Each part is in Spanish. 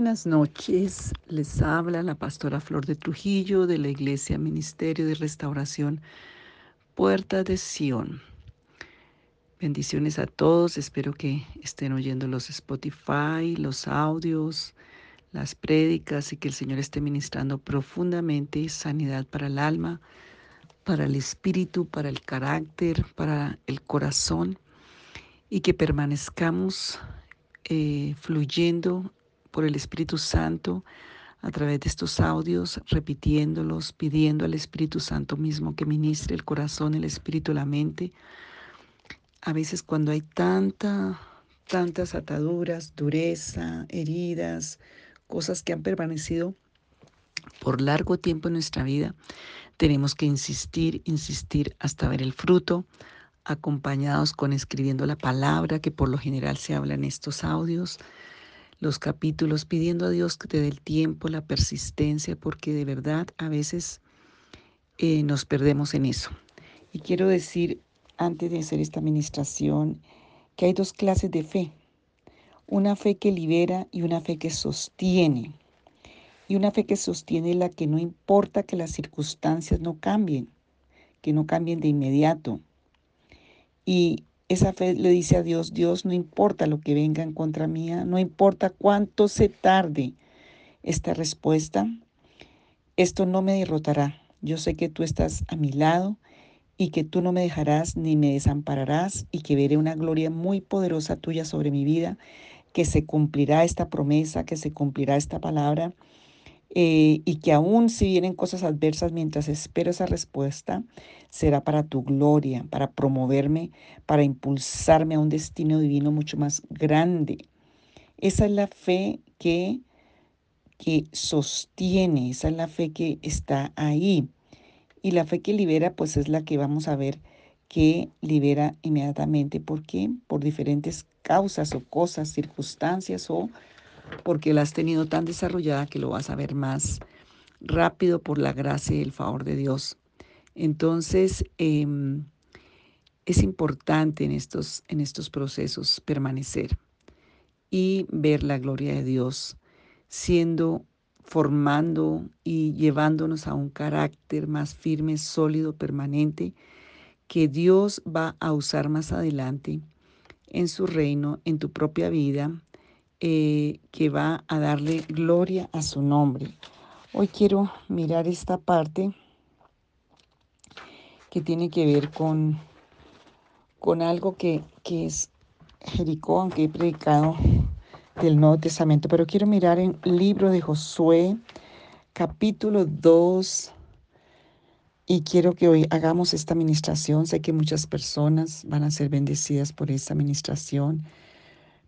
Buenas noches, les habla la pastora Flor de Trujillo de la Iglesia Ministerio de Restauración Puerta de Sion. Bendiciones a todos, espero que estén oyendo los Spotify, los audios, las prédicas y que el Señor esté ministrando profundamente sanidad para el alma, para el espíritu, para el carácter, para el corazón y que permanezcamos eh, fluyendo por el Espíritu Santo a través de estos audios, repitiéndolos, pidiendo al Espíritu Santo mismo que ministre el corazón, el espíritu, la mente. A veces cuando hay tanta, tantas ataduras, dureza, heridas, cosas que han permanecido por largo tiempo en nuestra vida, tenemos que insistir, insistir hasta ver el fruto, acompañados con escribiendo la palabra que por lo general se habla en estos audios los capítulos pidiendo a Dios que te dé el tiempo, la persistencia, porque de verdad a veces eh, nos perdemos en eso. Y quiero decir, antes de hacer esta administración, que hay dos clases de fe. Una fe que libera y una fe que sostiene. Y una fe que sostiene la que no importa que las circunstancias no cambien, que no cambien de inmediato. Y esa fe le dice a Dios, Dios, no importa lo que venga en contra mía, no importa cuánto se tarde esta respuesta, esto no me derrotará. Yo sé que tú estás a mi lado y que tú no me dejarás ni me desampararás y que veré una gloria muy poderosa tuya sobre mi vida, que se cumplirá esta promesa, que se cumplirá esta palabra eh, y que aún si vienen cosas adversas mientras espero esa respuesta, será para tu gloria, para promoverme, para impulsarme a un destino divino mucho más grande. Esa es la fe que, que sostiene, esa es la fe que está ahí. Y la fe que libera, pues es la que vamos a ver que libera inmediatamente. ¿Por qué? Por diferentes causas o cosas, circunstancias o porque la has tenido tan desarrollada que lo vas a ver más rápido por la gracia y el favor de Dios. Entonces, em, es importante en estos, en estos procesos permanecer y ver la gloria de Dios siendo, formando y llevándonos a un carácter más firme, sólido, permanente, que Dios va a usar más adelante en su reino, en tu propia vida, eh, que va a darle gloria a su nombre. Hoy quiero mirar esta parte que tiene que ver con, con algo que, que es Jericó, aunque he predicado del Nuevo Testamento, pero quiero mirar en el libro de Josué, capítulo 2, y quiero que hoy hagamos esta administración. Sé que muchas personas van a ser bendecidas por esta administración.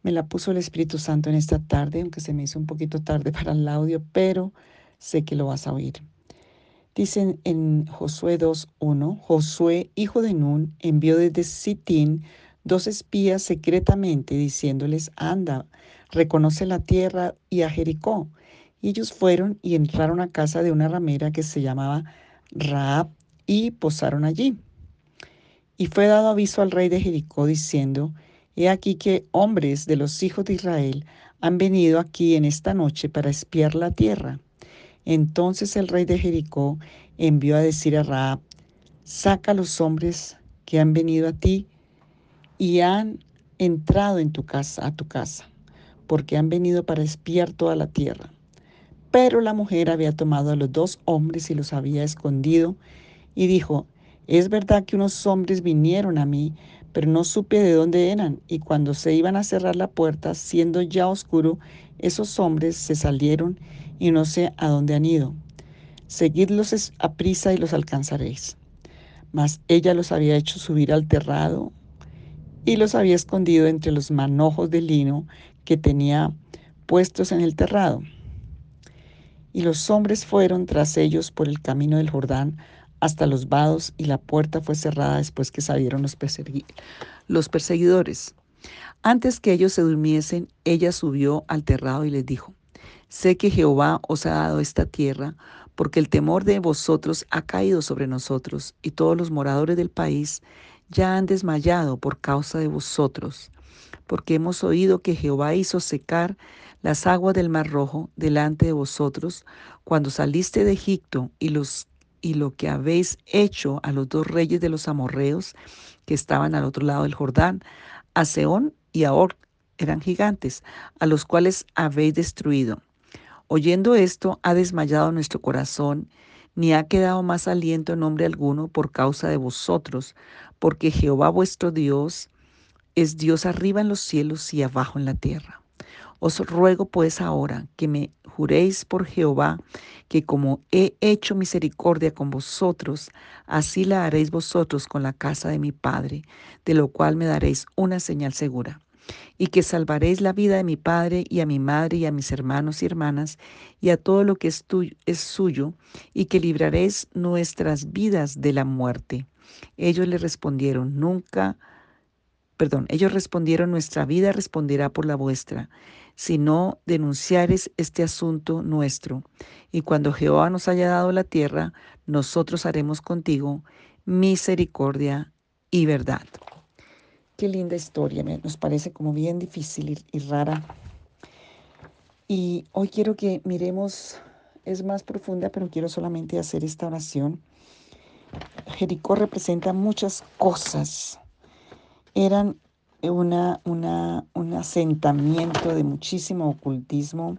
Me la puso el Espíritu Santo en esta tarde, aunque se me hizo un poquito tarde para el audio, pero sé que lo vas a oír. Dicen en Josué 2.1, Josué, hijo de Nun, envió desde Sitín dos espías secretamente diciéndoles, anda, reconoce la tierra y a Jericó. Y ellos fueron y entraron a casa de una ramera que se llamaba Raab y posaron allí. Y fue dado aviso al rey de Jericó diciendo, He aquí que hombres de los hijos de Israel han venido aquí en esta noche para espiar la tierra. Entonces el rey de Jericó envió a decir a Raab, saca a los hombres que han venido a ti y han entrado en tu casa, a tu casa, porque han venido para espiar toda la tierra. Pero la mujer había tomado a los dos hombres y los había escondido y dijo, es verdad que unos hombres vinieron a mí, pero no supe de dónde eran, y cuando se iban a cerrar la puerta, siendo ya oscuro, esos hombres se salieron y no sé a dónde han ido. Seguidlos a prisa y los alcanzaréis. Mas ella los había hecho subir al terrado y los había escondido entre los manojos de lino que tenía puestos en el terrado. Y los hombres fueron tras ellos por el camino del Jordán hasta los vados y la puerta fue cerrada después que salieron los, los perseguidores. Antes que ellos se durmiesen, ella subió al terrado y les dijo, sé que Jehová os ha dado esta tierra, porque el temor de vosotros ha caído sobre nosotros, y todos los moradores del país ya han desmayado por causa de vosotros, porque hemos oído que Jehová hizo secar las aguas del Mar Rojo delante de vosotros cuando saliste de Egipto y los y lo que habéis hecho a los dos reyes de los amorreos que estaban al otro lado del Jordán, a Seón y a Or, eran gigantes, a los cuales habéis destruido. Oyendo esto, ha desmayado nuestro corazón, ni ha quedado más aliento en nombre alguno por causa de vosotros, porque Jehová vuestro Dios es Dios arriba en los cielos y abajo en la tierra. Os ruego pues ahora que me juréis por Jehová que como he hecho misericordia con vosotros, así la haréis vosotros con la casa de mi Padre, de lo cual me daréis una señal segura, y que salvaréis la vida de mi Padre y a mi madre y a mis hermanos y hermanas y a todo lo que es, tuyo, es suyo, y que libraréis nuestras vidas de la muerte. Ellos le respondieron, nunca, perdón, ellos respondieron, nuestra vida responderá por la vuestra si no denunciares este asunto nuestro. Y cuando Jehová nos haya dado la tierra, nosotros haremos contigo misericordia y verdad. Qué linda historia, nos parece como bien difícil y, rara. Y hoy quiero que miremos, es más profunda, pero quiero solamente hacer esta oración. Jericó representa muchas cosas. Eran una, un asentamiento de muchísimo ocultismo,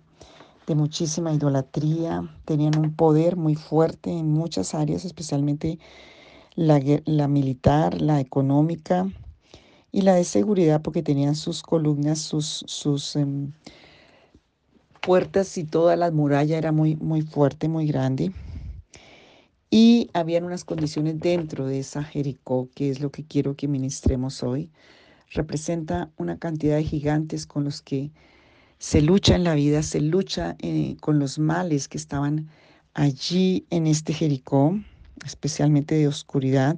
de muchísima idolatría, tenían un poder muy fuerte en muchas áreas, especialmente la militar, la económica y la de seguridad, porque tenían sus columnas, sus, sus em, puertas y toda la muralla era muy, muy fuerte, muy grande. Y habían unas condiciones dentro de esa Jericó, que es lo que quiero que ministremos hoy representa una cantidad de gigantes con los que se lucha en la vida, se lucha eh, con los males que estaban allí en este Jericó, especialmente de oscuridad,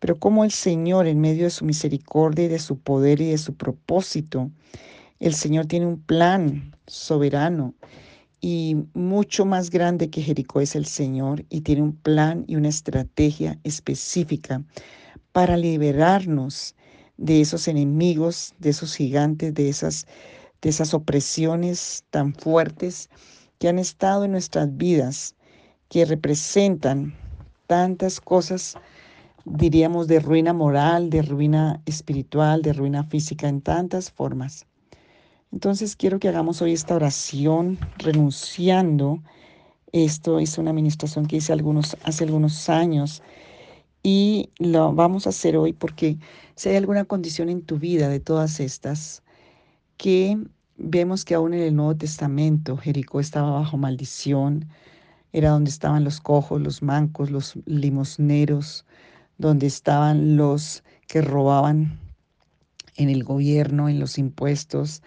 pero como el Señor, en medio de su misericordia y de su poder y de su propósito, el Señor tiene un plan soberano y mucho más grande que Jericó es el Señor y tiene un plan y una estrategia específica para liberarnos de esos enemigos, de esos gigantes, de esas, de esas opresiones tan fuertes que han estado en nuestras vidas, que representan tantas cosas, diríamos, de ruina moral, de ruina espiritual, de ruina física, en tantas formas. Entonces quiero que hagamos hoy esta oración renunciando. Esto es una administración que hice algunos, hace algunos años y lo vamos a hacer hoy porque si hay alguna condición en tu vida de todas estas que vemos que aún en el Nuevo Testamento Jericó estaba bajo maldición, era donde estaban los cojos, los mancos, los limosneros, donde estaban los que robaban en el gobierno, en los impuestos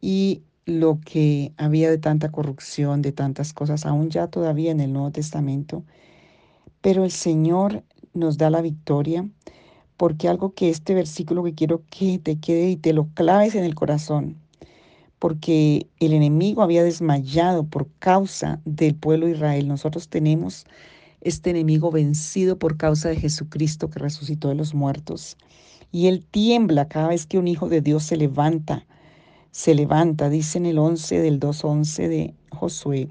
y lo que había de tanta corrupción, de tantas cosas, aún ya todavía en el Nuevo Testamento. Pero el Señor nos da la victoria, porque algo que este versículo que quiero que te quede y te lo claves en el corazón, porque el enemigo había desmayado por causa del pueblo de Israel. Nosotros tenemos este enemigo vencido por causa de Jesucristo que resucitó de los muertos. Y él tiembla cada vez que un hijo de Dios se levanta. Se levanta, dice en el 11 del 2.11 de Josué.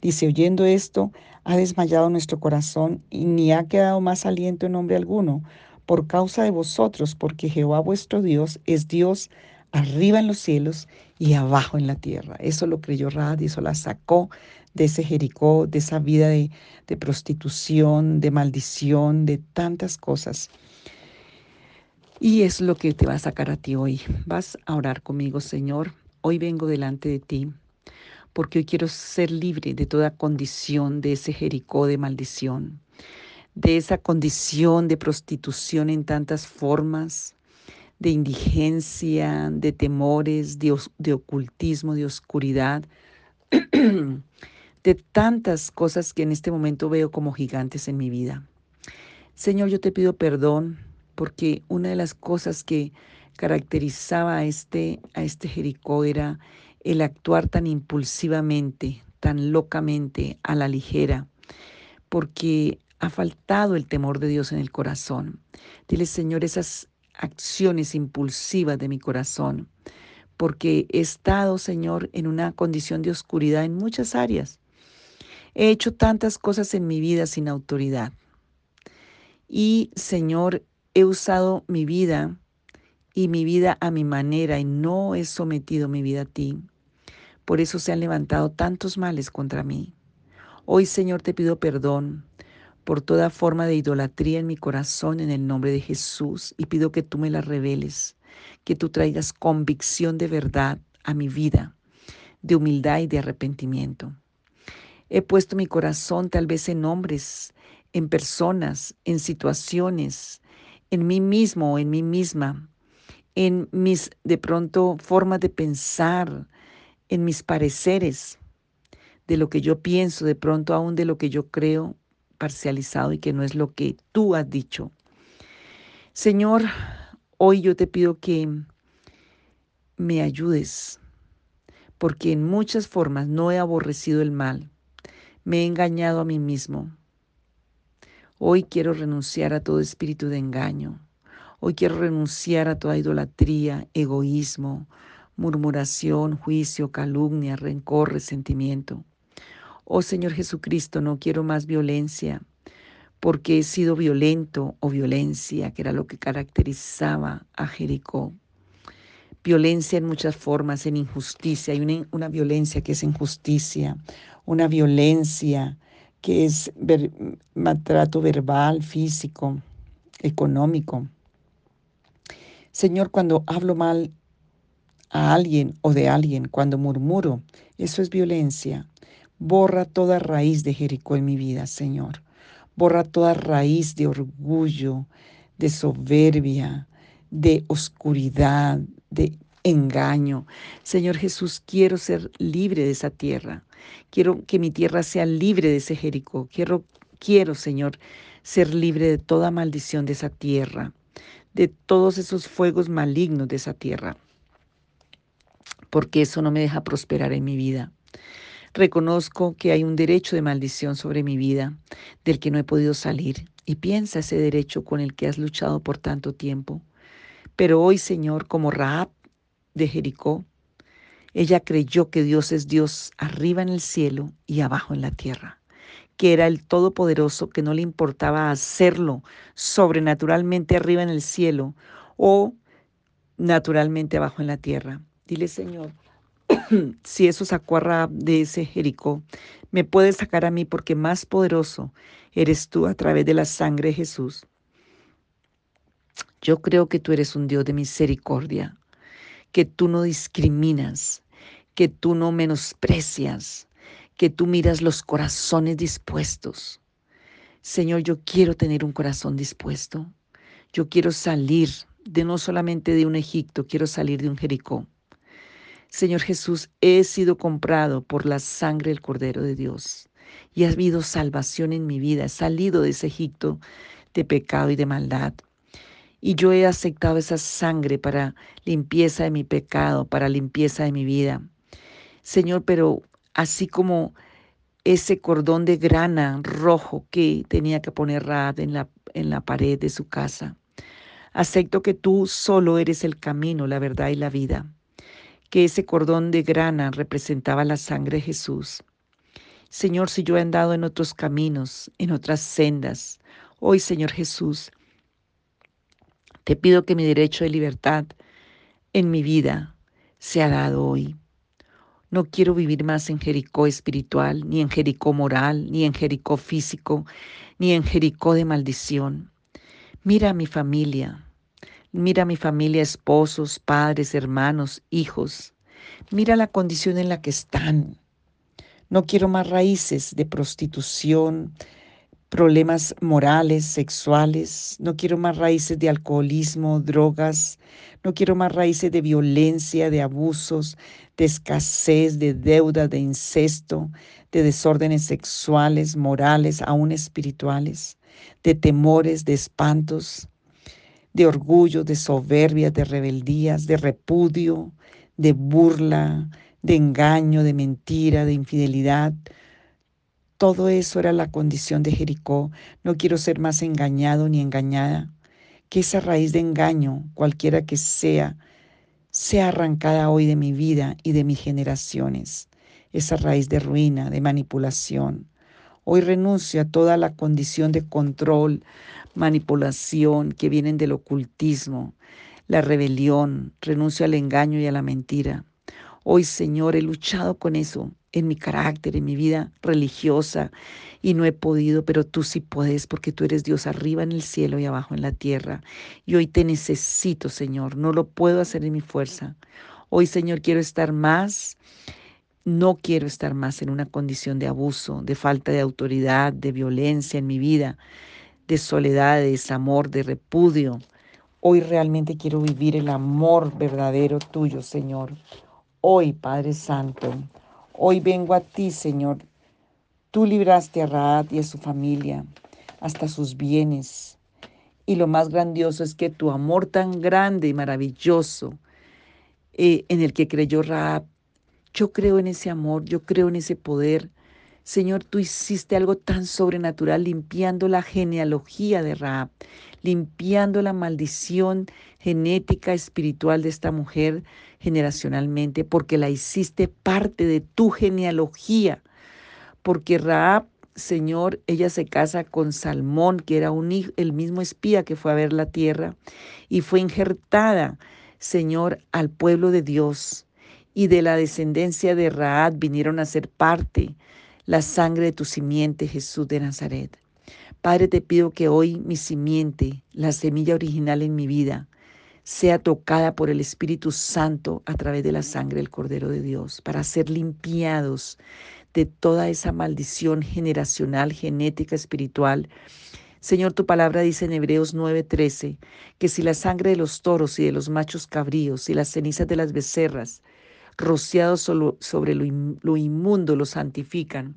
Dice, oyendo esto, ha desmayado nuestro corazón y ni ha quedado más aliento en nombre alguno por causa de vosotros, porque Jehová vuestro Dios es Dios arriba en los cielos y abajo en la tierra. Eso lo creyó Rad y eso la sacó de ese Jericó, de esa vida de, de prostitución, de maldición, de tantas cosas. Y es lo que te va a sacar a ti hoy. Vas a orar conmigo, Señor. Hoy vengo delante de ti porque hoy quiero ser libre de toda condición de ese Jericó de maldición, de esa condición de prostitución en tantas formas, de indigencia, de temores, de, de ocultismo, de oscuridad, de tantas cosas que en este momento veo como gigantes en mi vida. Señor, yo te pido perdón porque una de las cosas que caracterizaba a este, a este Jericó era el actuar tan impulsivamente, tan locamente, a la ligera, porque ha faltado el temor de Dios en el corazón. Dile, Señor, esas acciones impulsivas de mi corazón, porque he estado, Señor, en una condición de oscuridad en muchas áreas. He hecho tantas cosas en mi vida sin autoridad. Y, Señor, he usado mi vida y mi vida a mi manera y no he sometido mi vida a ti. Por eso se han levantado tantos males contra mí. Hoy, Señor, te pido perdón por toda forma de idolatría en mi corazón en el nombre de Jesús y pido que tú me la reveles, que tú traigas convicción de verdad a mi vida, de humildad y de arrepentimiento. He puesto mi corazón tal vez en hombres, en personas, en situaciones, en mí mismo o en mí misma, en mis de pronto formas de pensar, en mis pareceres, de lo que yo pienso, de pronto aún de lo que yo creo parcializado y que no es lo que tú has dicho. Señor, hoy yo te pido que me ayudes, porque en muchas formas no he aborrecido el mal, me he engañado a mí mismo. Hoy quiero renunciar a todo espíritu de engaño. Hoy quiero renunciar a toda idolatría, egoísmo, murmuración, juicio, calumnia, rencor, resentimiento. Oh Señor Jesucristo, no quiero más violencia, porque he sido violento o violencia, que era lo que caracterizaba a Jericó. Violencia en muchas formas, en injusticia. Hay una, una violencia que es injusticia, una violencia que es maltrato verbal, físico, económico. Señor, cuando hablo mal a alguien o de alguien, cuando murmuro, eso es violencia. Borra toda raíz de Jericó en mi vida, Señor. Borra toda raíz de orgullo, de soberbia, de oscuridad, de engaño. Señor Jesús, quiero ser libre de esa tierra. Quiero que mi tierra sea libre de ese Jericó. Quiero, quiero, Señor, ser libre de toda maldición de esa tierra, de todos esos fuegos malignos de esa tierra, porque eso no me deja prosperar en mi vida. Reconozco que hay un derecho de maldición sobre mi vida del que no he podido salir y piensa ese derecho con el que has luchado por tanto tiempo. Pero hoy, Señor, como Raab de Jericó, ella creyó que Dios es Dios arriba en el cielo y abajo en la tierra, que era el Todopoderoso, que no le importaba hacerlo sobrenaturalmente arriba en el cielo o naturalmente abajo en la tierra. Dile, Señor, si eso sacó a de ese Jericó, me puedes sacar a mí porque más poderoso eres tú a través de la sangre de Jesús. Yo creo que tú eres un Dios de misericordia, que tú no discriminas, que tú no menosprecias, que tú miras los corazones dispuestos. Señor, yo quiero tener un corazón dispuesto. Yo quiero salir de no solamente de un Egipto, quiero salir de un Jericó. Señor Jesús, he sido comprado por la sangre del Cordero de Dios y ha habido salvación en mi vida. He salido de ese Egipto de pecado y de maldad. Y yo he aceptado esa sangre para limpieza de mi pecado, para limpieza de mi vida. Señor, pero así como ese cordón de grana rojo que tenía que poner Raab en la, en la pared de su casa. Acepto que tú solo eres el camino, la verdad y la vida, que ese cordón de grana representaba la sangre de Jesús. Señor, si yo he andado en otros caminos, en otras sendas, hoy, Señor Jesús, te pido que mi derecho de libertad en mi vida sea dado hoy. No quiero vivir más en Jericó espiritual, ni en Jericó moral, ni en Jericó físico, ni en Jericó de maldición. Mira a mi familia, mira a mi familia, esposos, padres, hermanos, hijos. Mira la condición en la que están. No quiero más raíces de prostitución, problemas morales, sexuales, no quiero más raíces de alcoholismo, drogas, no quiero más raíces de violencia, de abusos, de escasez, de deuda, de incesto, de desórdenes sexuales, morales, aún espirituales, de temores, de espantos, de orgullo, de soberbia, de rebeldías, de repudio, de burla, de engaño, de mentira, de infidelidad, todo eso era la condición de Jericó. No quiero ser más engañado ni engañada. Que esa raíz de engaño, cualquiera que sea, sea arrancada hoy de mi vida y de mis generaciones, esa raíz de ruina, de manipulación. Hoy renuncio a toda la condición de control, manipulación que vienen del ocultismo, la rebelión, renuncio al engaño y a la mentira. Hoy, Señor, he luchado con eso en mi carácter, en mi vida religiosa y no he podido, pero tú sí puedes porque tú eres Dios arriba en el cielo y abajo en la tierra. Y hoy te necesito, Señor, no lo puedo hacer en mi fuerza. Hoy, Señor, quiero estar más, no quiero estar más en una condición de abuso, de falta de autoridad, de violencia en mi vida, de soledad, de desamor, de repudio. Hoy realmente quiero vivir el amor verdadero tuyo, Señor. Hoy, Padre Santo, hoy vengo a ti, Señor. Tú libraste a Raad y a su familia, hasta sus bienes. Y lo más grandioso es que tu amor tan grande y maravilloso eh, en el que creyó Raab, yo creo en ese amor, yo creo en ese poder. Señor, tú hiciste algo tan sobrenatural limpiando la genealogía de Raab, limpiando la maldición genética, espiritual de esta mujer generacionalmente, porque la hiciste parte de tu genealogía. Porque Raab, Señor, ella se casa con Salmón, que era un hijo, el mismo espía que fue a ver la tierra, y fue injertada, Señor, al pueblo de Dios. Y de la descendencia de Raab vinieron a ser parte la sangre de tu simiente, Jesús de Nazaret. Padre, te pido que hoy mi simiente, la semilla original en mi vida, sea tocada por el Espíritu Santo a través de la sangre del Cordero de Dios, para ser limpiados de toda esa maldición generacional, genética, espiritual. Señor, tu palabra dice en Hebreos 9:13 que si la sangre de los toros y de los machos cabríos y las cenizas de las becerras rociados sobre lo inmundo lo santifican,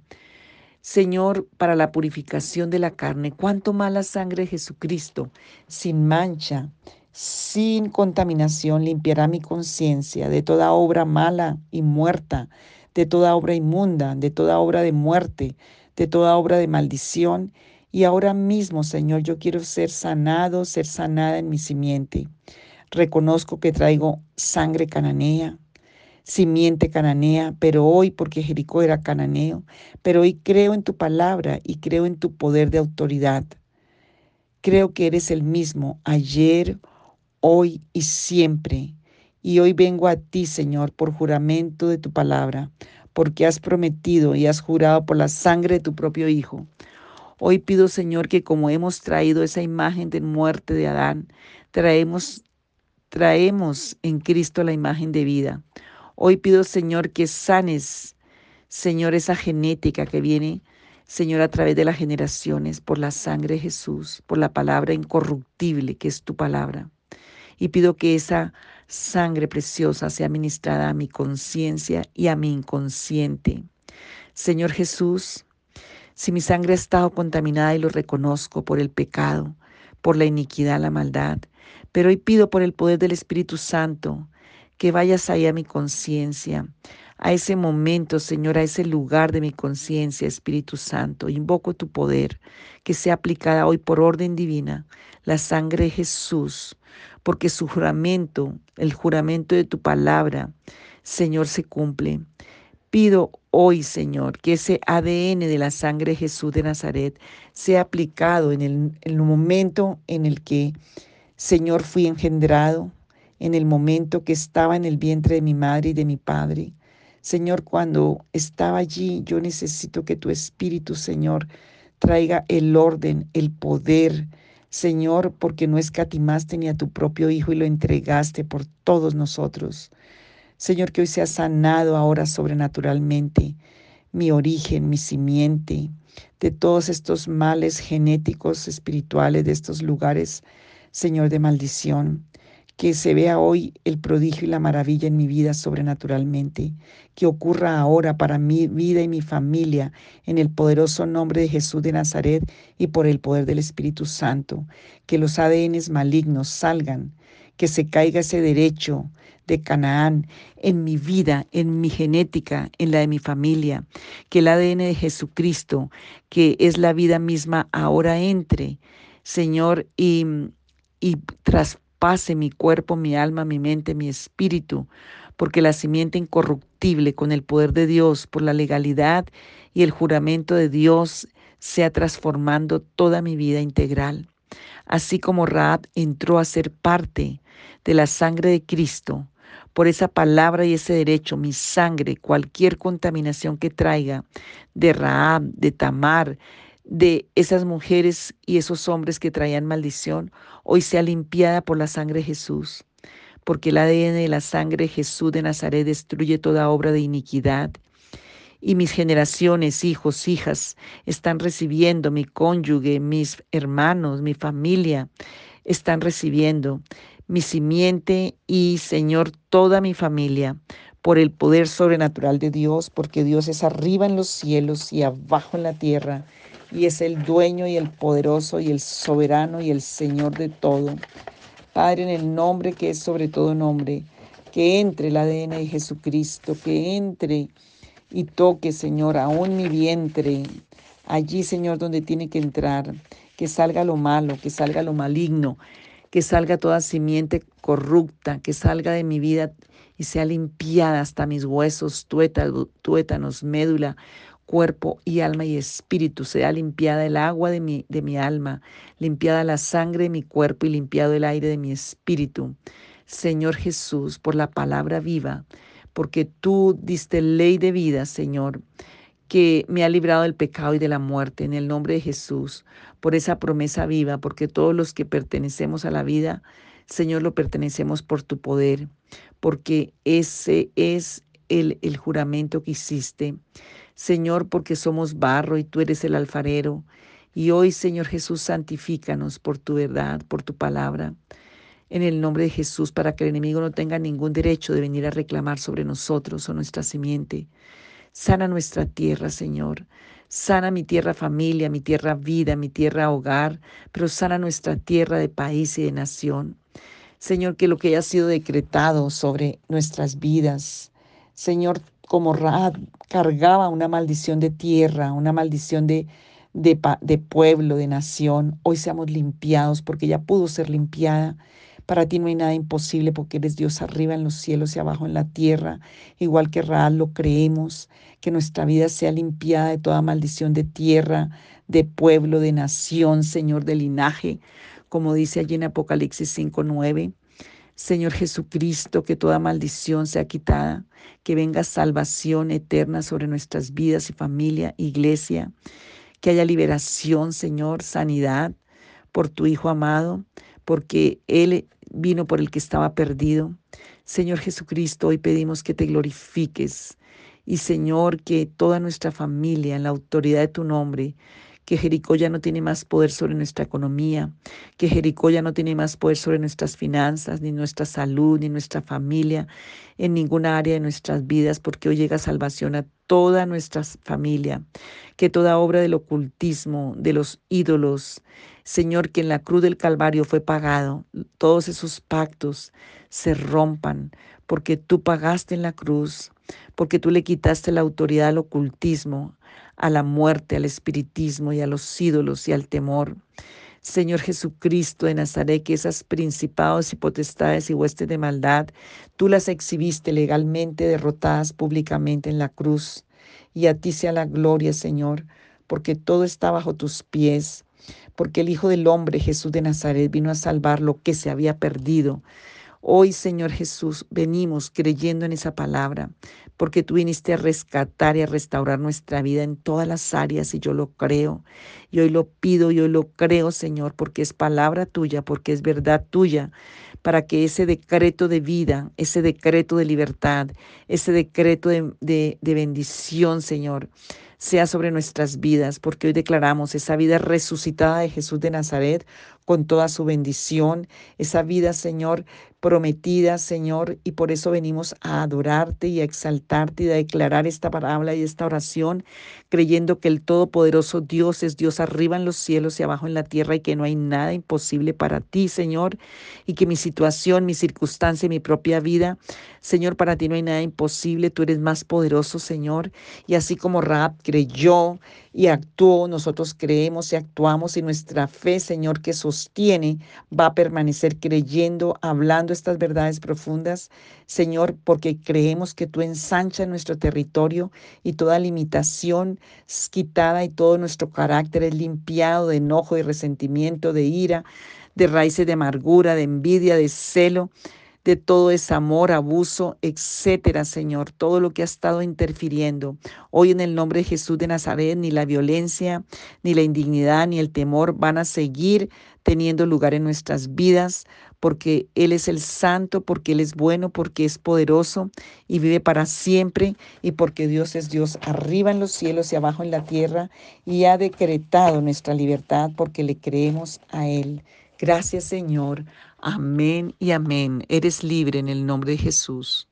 Señor, para la purificación de la carne, cuánto más la sangre de Jesucristo, sin mancha, sin contaminación, limpiará mi conciencia de toda obra mala y muerta, de toda obra inmunda, de toda obra de muerte, de toda obra de maldición. Y ahora mismo, Señor, yo quiero ser sanado, ser sanada en mi simiente. Reconozco que traigo sangre cananea, simiente cananea, pero hoy, porque Jericó era cananeo, pero hoy creo en tu palabra y creo en tu poder de autoridad. Creo que eres el mismo ayer, hoy y siempre. Y hoy vengo a ti, Señor, por juramento de tu palabra, porque has prometido y has jurado por la sangre de tu propio Hijo. Hoy pido, Señor, que como hemos traído esa imagen de muerte de Adán, traemos, traemos en Cristo la imagen de vida. Hoy pido, Señor, que sanes, Señor, esa genética que viene, Señor, a través de las generaciones, por la sangre de Jesús, por la palabra incorruptible que es tu palabra. Y pido que esa sangre preciosa sea ministrada a mi conciencia y a mi inconsciente. Señor Jesús, si mi sangre ha estado contaminada y lo reconozco por el pecado, por la iniquidad, la maldad, pero hoy pido por el poder del Espíritu Santo que vayas ahí a mi conciencia, a ese momento, Señor, a ese lugar de mi conciencia, Espíritu Santo. Invoco tu poder, que sea aplicada hoy por orden divina, la sangre de Jesús, porque su juramento, el juramento de tu palabra, Señor, se cumple. Pido hoy, Señor, que ese ADN de la sangre de Jesús de Nazaret sea aplicado en el, en el momento en el que, Señor, fui engendrado, en el momento que estaba en el vientre de mi madre y de mi padre. Señor, cuando estaba allí, yo necesito que tu Espíritu, Señor, traiga el orden, el poder, Señor, porque no escatimaste ni a tu propio Hijo y lo entregaste por todos nosotros. Señor, que hoy sea sanado ahora sobrenaturalmente mi origen, mi simiente, de todos estos males genéticos, espirituales, de estos lugares, Señor, de maldición que se vea hoy el prodigio y la maravilla en mi vida sobrenaturalmente, que ocurra ahora para mi vida y mi familia en el poderoso nombre de Jesús de Nazaret y por el poder del Espíritu Santo, que los ADNs malignos salgan, que se caiga ese derecho de Canaán en mi vida, en mi genética, en la de mi familia, que el ADN de Jesucristo, que es la vida misma, ahora entre, Señor, y, y tras en mi cuerpo, mi alma, mi mente, mi espíritu, porque la simiente incorruptible con el poder de Dios, por la legalidad y el juramento de Dios, sea transformando toda mi vida integral. Así como Raab entró a ser parte de la sangre de Cristo, por esa palabra y ese derecho, mi sangre, cualquier contaminación que traiga de Raab, de Tamar, de esas mujeres y esos hombres que traían maldición, hoy sea limpiada por la sangre de Jesús. Porque el ADN de la sangre de Jesús de Nazaret destruye toda obra de iniquidad. Y mis generaciones, hijos, hijas, están recibiendo, mi cónyuge, mis hermanos, mi familia, están recibiendo mi simiente y, Señor, toda mi familia, por el poder sobrenatural de Dios, porque Dios es arriba en los cielos y abajo en la tierra, y es el dueño y el poderoso y el soberano y el Señor de todo. Padre, en el nombre que es sobre todo nombre, que entre el ADN de Jesucristo, que entre y toque, Señor, aún mi vientre, allí, Señor, donde tiene que entrar, que salga lo malo, que salga lo maligno, que salga toda simiente corrupta, que salga de mi vida y sea limpiada hasta mis huesos, tuétanos, médula, cuerpo y alma y espíritu, sea limpiada el agua de mi, de mi alma, limpiada la sangre de mi cuerpo y limpiado el aire de mi espíritu. Señor Jesús, por la palabra viva, porque tú diste ley de vida, Señor que me ha librado del pecado y de la muerte, en el nombre de Jesús, por esa promesa viva, porque todos los que pertenecemos a la vida, Señor, lo pertenecemos por tu poder, porque ese es el, el juramento que hiciste. Señor, porque somos barro y tú eres el alfarero. Y hoy, Señor Jesús, santifícanos por tu verdad, por tu palabra en el nombre de Jesús para que el enemigo no tenga ningún derecho de venir a reclamar sobre nosotros o nuestra simiente. Sana nuestra tierra, Señor. Sana mi tierra familia, mi tierra vida, mi tierra hogar, pero sana nuestra tierra de país y de nación. Señor, que lo que haya sido decretado sobre nuestras vidas, Señor, como Rad cargaba una maldición de tierra, una maldición de, de, pueblo, de nación, hoy seamos limpiados porque ya pudo ser limpiada para ti no hay nada imposible porque eres Dios arriba en los cielos y abajo en la tierra. Igual que Raal lo creemos, que nuestra vida sea limpiada de toda maldición de tierra, de pueblo, de nación, Señor, de linaje, como dice allí en Apocalipsis 5.9. Señor Jesucristo, que toda maldición sea quitada, que venga salvación eterna sobre nuestras vidas y familia, iglesia, que haya liberación, Señor, sanidad por tu Hijo amado, porque Él vino por el que estaba perdido. Señor Jesucristo, hoy pedimos que te glorifiques y Señor, que toda nuestra familia, en la autoridad de tu nombre, que Jericó ya no tiene más poder sobre nuestra economía, que Jericó ya no tiene más poder sobre nuestras finanzas, ni nuestra salud, ni nuestra familia, en ninguna área de nuestras vidas, porque hoy llega salvación a toda nuestra familia, que toda obra del ocultismo, de los ídolos, Señor, que en la cruz del Calvario fue pagado, todos esos pactos se rompan, porque tú pagaste en la cruz, porque tú le quitaste la autoridad al ocultismo, a la muerte, al espiritismo y a los ídolos y al temor. Señor Jesucristo de Nazaret, que esas principados y potestades y huestes de maldad, tú las exhibiste legalmente derrotadas públicamente en la cruz. Y a ti sea la gloria, Señor, porque todo está bajo tus pies, porque el Hijo del Hombre, Jesús de Nazaret, vino a salvar lo que se había perdido. Hoy, Señor Jesús, venimos creyendo en esa palabra, porque tú viniste a rescatar y a restaurar nuestra vida en todas las áreas y yo lo creo. Y hoy lo pido y hoy lo creo, Señor, porque es palabra tuya, porque es verdad tuya, para que ese decreto de vida, ese decreto de libertad, ese decreto de, de bendición, Señor, sea sobre nuestras vidas, porque hoy declaramos esa vida resucitada de Jesús de Nazaret con toda su bendición, esa vida, Señor, prometida, Señor, y por eso venimos a adorarte y a exaltarte y a declarar esta palabra y esta oración, creyendo que el Todopoderoso Dios es Dios arriba en los cielos y abajo en la tierra y que no hay nada imposible para ti, Señor, y que mi situación, mi circunstancia mi propia vida, Señor, para ti no hay nada imposible, tú eres más poderoso, Señor, y así como Raab creyó y actuó, nosotros creemos y actuamos y nuestra fe, Señor, que sostiene, va a permanecer creyendo, hablando estas verdades profundas, Señor, porque creemos que tú ensanchas nuestro territorio y toda limitación es quitada y todo nuestro carácter es limpiado de enojo, de resentimiento, de ira, de raíces de amargura, de envidia, de celo de todo ese amor, abuso, etcétera, Señor, todo lo que ha estado interfiriendo. Hoy en el nombre de Jesús de Nazaret, ni la violencia, ni la indignidad, ni el temor van a seguir teniendo lugar en nuestras vidas, porque Él es el santo, porque Él es bueno, porque es poderoso y vive para siempre, y porque Dios es Dios arriba en los cielos y abajo en la tierra, y ha decretado nuestra libertad porque le creemos a Él. Gracias Señor. Amén y amén. Eres libre en el nombre de Jesús.